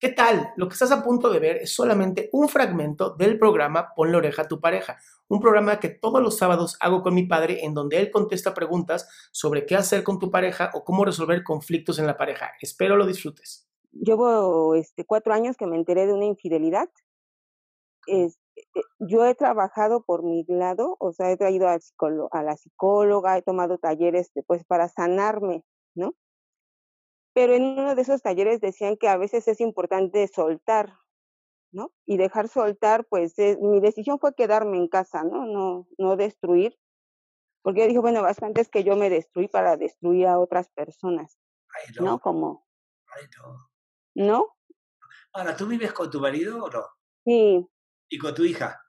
¿Qué tal? Lo que estás a punto de ver es solamente un fragmento del programa Ponle oreja a tu pareja, un programa que todos los sábados hago con mi padre en donde él contesta preguntas sobre qué hacer con tu pareja o cómo resolver conflictos en la pareja. Espero lo disfrutes. Llevo este, cuatro años que me enteré de una infidelidad. Es, eh, yo he trabajado por mi lado, o sea, he traído a, a la psicóloga, he tomado talleres pues, para sanarme, ¿no? Pero en uno de esos talleres decían que a veces es importante soltar, ¿no? Y dejar soltar, pues eh, mi decisión fue quedarme en casa, ¿no? No, no destruir, porque yo dije, bueno, bastante es que yo me destruí para destruir a otras personas, no. ¿no? Como... ¿No? Ahora, ¿tú vives con tu marido o no? Sí. ¿Y con tu hija?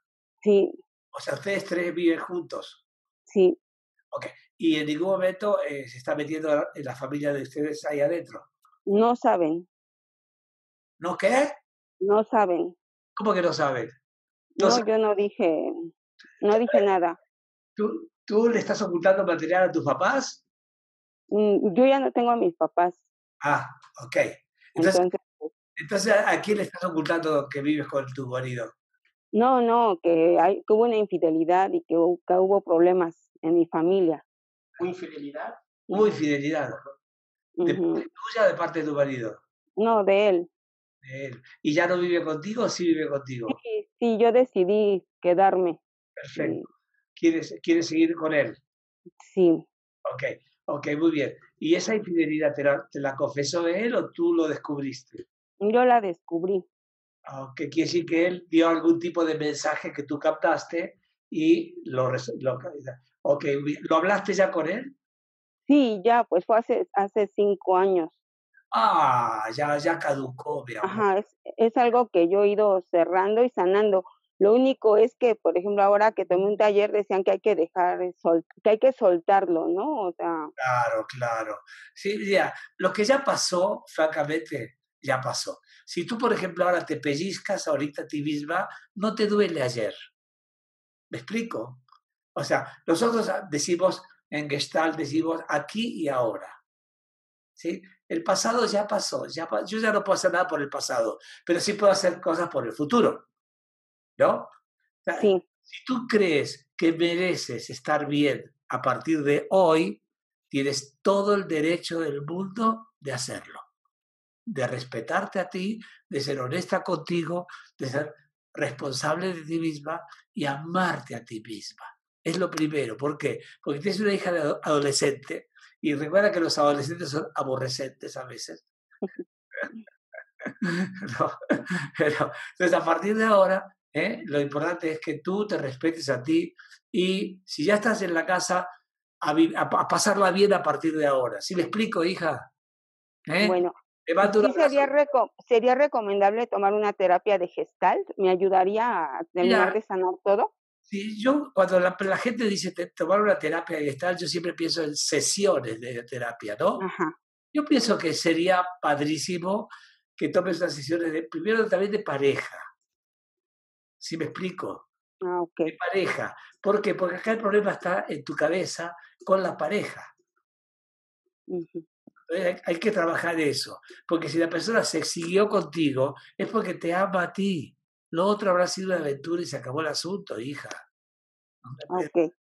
Sí. O sea, ustedes tres viven juntos. Sí. Ok y en ningún momento eh, se está metiendo en la familia de ustedes ahí adentro. No saben. ¿No qué? No saben. ¿Cómo que no saben? No, yo no dije, no dije nada. ¿Tú, ¿Tú le estás ocultando material a tus papás? Mm, yo ya no tengo a mis papás. Ah, ok. Entonces, entonces, ¿a quién le estás ocultando que vives con tu marido? No, no, que, hay, que hubo una infidelidad y que que hubo problemas en mi familia. ¿Hubo infidelidad? Hubo infidelidad. ¿De parte tuya o de parte de tu marido? No, de él. De él. ¿Y ya no vive contigo o sí vive contigo? Sí, sí yo decidí quedarme. Perfecto. ¿Quieres, ¿Quieres seguir con él? Sí. Ok, ok, muy bien. ¿Y esa infidelidad te la, te la confesó él o tú lo descubriste? Yo la descubrí. ¿Qué quiere decir que él dio algún tipo de mensaje que tú captaste y lo, lo Ok, ¿lo hablaste ya con él? Sí, ya, pues fue hace, hace cinco años. Ah, ya, ya caducó, mi Ajá, es, es algo que yo he ido cerrando y sanando. Lo único es que, por ejemplo, ahora que tomé un taller decían que hay que dejar, que hay que soltarlo, ¿no? O sea. Claro, claro. Sí, ya, lo que ya pasó, francamente, ya pasó. Si tú, por ejemplo, ahora te pellizcas ahorita a ti misma, no te duele ayer. ¿Me explico? O sea, nosotros decimos en Gestalt, decimos aquí y ahora. ¿Sí? El pasado ya pasó, ya, yo ya no puedo hacer nada por el pasado, pero sí puedo hacer cosas por el futuro. ¿No? Sí. Si tú crees que mereces estar bien a partir de hoy, tienes todo el derecho del mundo de hacerlo, de respetarte a ti, de ser honesta contigo, de ser responsable de ti misma y amarte a ti misma. Es lo primero. ¿Por qué? Porque tienes una hija adolescente y recuerda que los adolescentes son aborrecentes a veces. pero, entonces, a partir de ahora, ¿eh? lo importante es que tú te respetes a ti y si ya estás en la casa, a, pasarla bien a partir de ahora. ¿Sí me explico, hija? ¿Eh? Bueno, sería, sería recomendable tomar una terapia de gestalt. ¿Me ayudaría a terminar de sanar todo? Sí, yo cuando la, gente dice tomar una terapia gestal, yo siempre pienso en sesiones de terapia, ¿no? Yo pienso que sería padrísimo que tomes unas sesiones de, primero también de pareja. ¿Sí me explico? Ah, de pareja. ¿Por qué? Porque acá el problema está en tu cabeza con la pareja. Entonces, Hay, hay que trabajar eso. Porque si la persona se exiguió contigo, es porque te ama a ti. Lo otro habrá sido una aventura y se acabó el asunto, hija. Ok. Eh,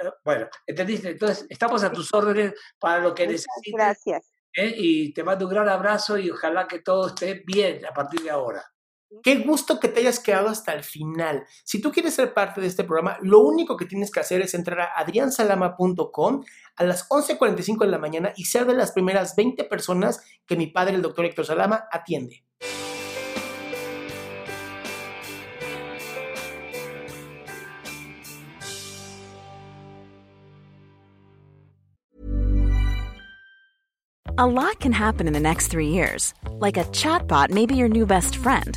eh, Bueno, ¿entendiste? Entonces, estamos a tus órdenes para lo que Muchas necesites. gracias. ¿eh? Y te mando un gran abrazo y ojalá que todo esté bien a partir de ahora. Qué gusto que te hayas quedado hasta el final. Si tú quieres ser parte de este programa, lo único que tienes que hacer es entrar a adriansalama.com a las 11.45 de la mañana y ser de las primeras 20 personas que mi padre, el doctor Héctor Salama, atiende. A lot can happen in the next three years. Like a chatbot may be your new best friend.